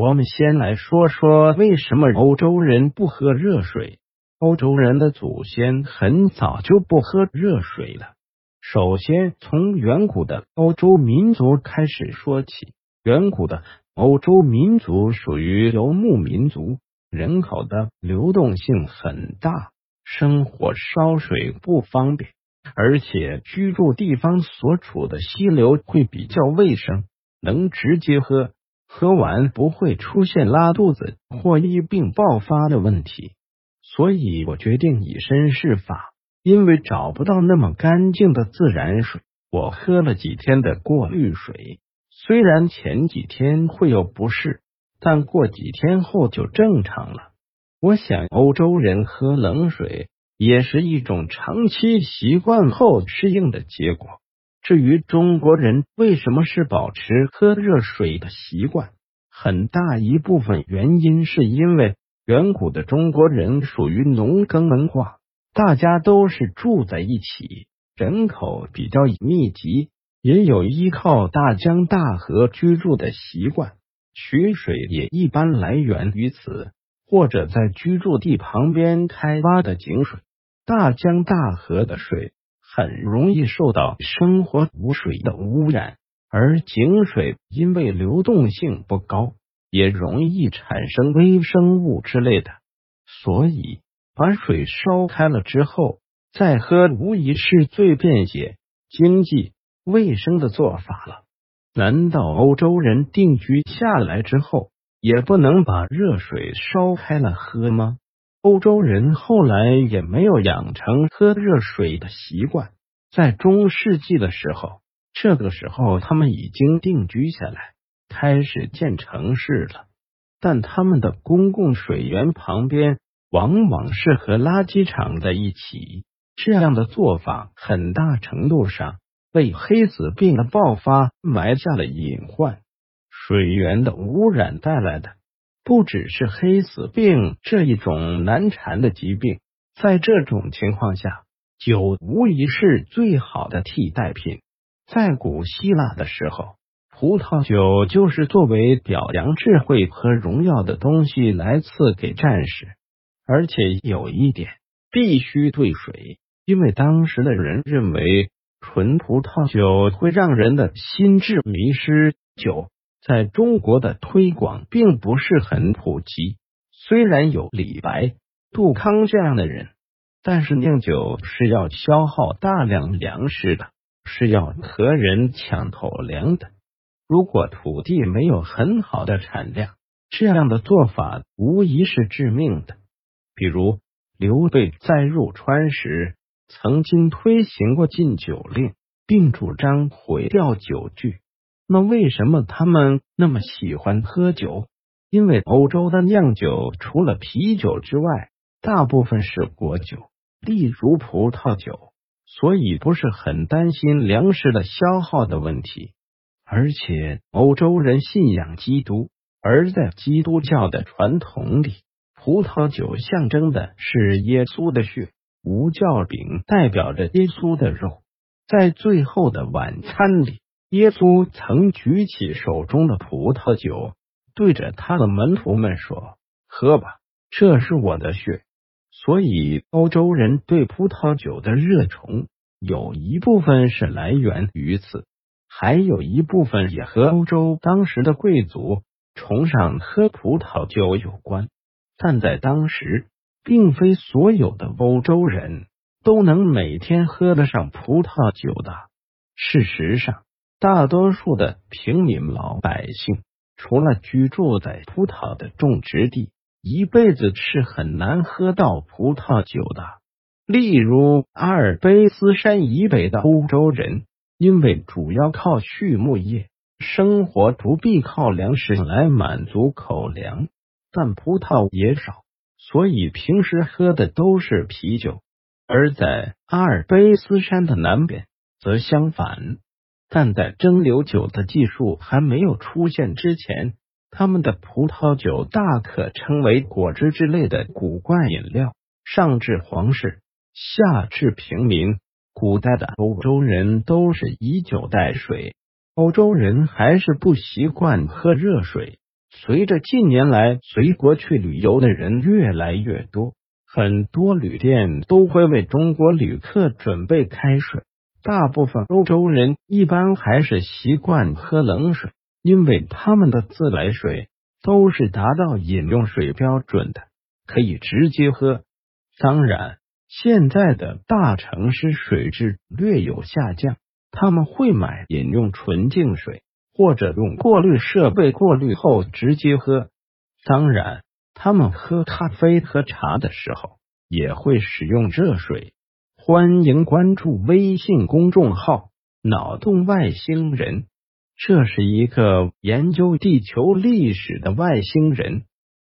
我们先来说说为什么欧洲人不喝热水。欧洲人的祖先很早就不喝热水了。首先，从远古的欧洲民族开始说起。远古的欧洲民族属于游牧民族，人口的流动性很大，生活烧水不方便，而且居住地方所处的溪流会比较卫生，能直接喝，喝完不会出现拉肚子或疫病爆发的问题。所以我决定以身试法，因为找不到那么干净的自然水，我喝了几天的过滤水。虽然前几天会有不适，但过几天后就正常了。我想欧洲人喝冷水也是一种长期习惯后适应的结果。至于中国人为什么是保持喝热水的习惯，很大一部分原因是因为远古的中国人属于农耕文化，大家都是住在一起，人口比较密集。也有依靠大江大河居住的习惯，取水也一般来源于此，或者在居住地旁边开挖的井水。大江大河的水很容易受到生活污水的污染，而井水因为流动性不高，也容易产生微生物之类的，所以把水烧开了之后再喝，无疑是最便捷、经济。卫生的做法了？难道欧洲人定居下来之后也不能把热水烧开了喝吗？欧洲人后来也没有养成喝热水的习惯。在中世纪的时候，这个时候他们已经定居下来，开始建城市了。但他们的公共水源旁边往往是和垃圾场在一起，这样的做法很大程度上。为黑死病的爆发埋下了隐患。水源的污染带来的不只是黑死病这一种难缠的疾病，在这种情况下，酒无疑是最好的替代品。在古希腊的时候，葡萄酒就是作为表扬智慧和荣耀的东西来赐给战士。而且有一点必须兑水，因为当时的人认为。纯葡萄酒会让人的心智迷失。酒在中国的推广并不是很普及，虽然有李白、杜康这样的人，但是酿酒是要消耗大量粮食的，是要和人抢口粮的。如果土地没有很好的产量，这样的做法无疑是致命的。比如刘备在入川时。曾经推行过禁酒令，并主张毁掉酒具。那为什么他们那么喜欢喝酒？因为欧洲的酿酒除了啤酒之外，大部分是果酒，例如葡萄酒，所以不是很担心粮食的消耗的问题。而且欧洲人信仰基督，而在基督教的传统里，葡萄酒象征的是耶稣的血。无酵饼代表着耶稣的肉，在最后的晚餐里，耶稣曾举起手中的葡萄酒，对着他的门徒们说：“喝吧，这是我的血。”所以，欧洲人对葡萄酒的热崇，有一部分是来源于此，还有一部分也和欧洲当时的贵族崇尚喝葡萄酒有关。但在当时，并非所有的欧洲人都能每天喝得上葡萄酒的。事实上，大多数的平民老百姓，除了居住在葡萄的种植地，一辈子是很难喝到葡萄酒的。例如，阿尔卑斯山以北的欧洲人，因为主要靠畜牧业生活，不必靠粮食来满足口粮，但葡萄也少。所以平时喝的都是啤酒，而在阿尔卑斯山的南边则相反。但在蒸馏酒的技术还没有出现之前，他们的葡萄酒大可称为果汁之类的古怪饮料。上至皇室，下至平民，古代的欧洲人都是以酒代水。欧洲人还是不习惯喝热水。随着近年来随国去旅游的人越来越多，很多旅店都会为中国旅客准备开水。大部分欧洲人一般还是习惯喝冷水，因为他们的自来水都是达到饮用水标准的，可以直接喝。当然，现在的大城市水质略有下降，他们会买饮用纯净水，或者用过滤设备过滤后直接喝。当然，他们喝咖啡喝茶的时候也会使用热水。欢迎关注微信公众号“脑洞外星人”，这是一个研究地球历史的外星人。